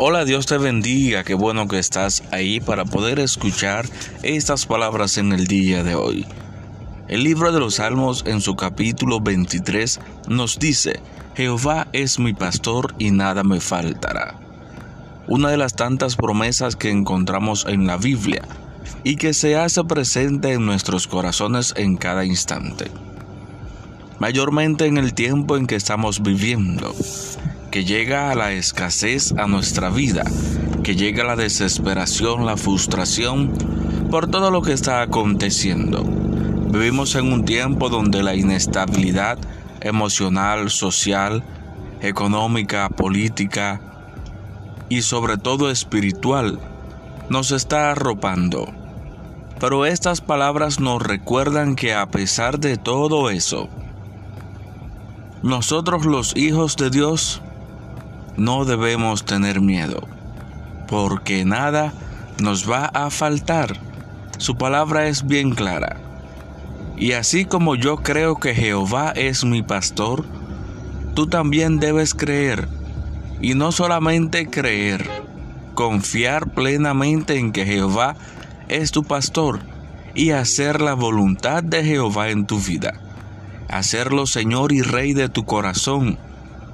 Hola, Dios te bendiga, qué bueno que estás ahí para poder escuchar estas palabras en el día de hoy. El libro de los Salmos en su capítulo 23 nos dice, Jehová es mi pastor y nada me faltará. Una de las tantas promesas que encontramos en la Biblia y que se hace presente en nuestros corazones en cada instante. Mayormente en el tiempo en que estamos viviendo que llega a la escasez a nuestra vida, que llega la desesperación, la frustración por todo lo que está aconteciendo. Vivimos en un tiempo donde la inestabilidad emocional, social, económica, política y sobre todo espiritual nos está arropando. Pero estas palabras nos recuerdan que a pesar de todo eso, nosotros los hijos de Dios no debemos tener miedo, porque nada nos va a faltar. Su palabra es bien clara. Y así como yo creo que Jehová es mi pastor, tú también debes creer. Y no solamente creer, confiar plenamente en que Jehová es tu pastor y hacer la voluntad de Jehová en tu vida. Hacerlo Señor y Rey de tu corazón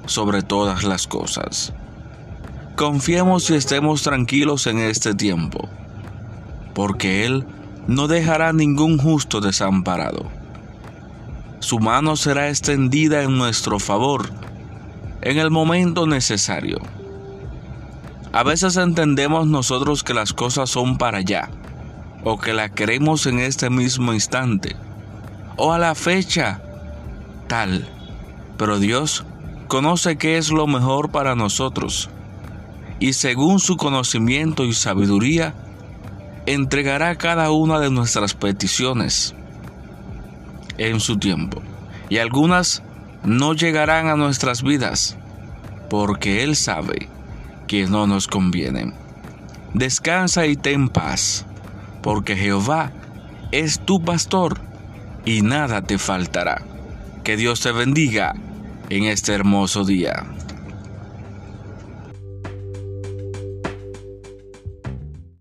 sobre todas las cosas. Confiemos y estemos tranquilos en este tiempo, porque Él no dejará ningún justo desamparado. Su mano será extendida en nuestro favor en el momento necesario. A veces entendemos nosotros que las cosas son para allá, o que las queremos en este mismo instante, o a la fecha tal, pero Dios conoce qué es lo mejor para nosotros y según su conocimiento y sabiduría, entregará cada una de nuestras peticiones en su tiempo. Y algunas no llegarán a nuestras vidas porque Él sabe que no nos convienen. Descansa y ten paz, porque Jehová es tu pastor y nada te faltará. Que Dios te bendiga en este hermoso día.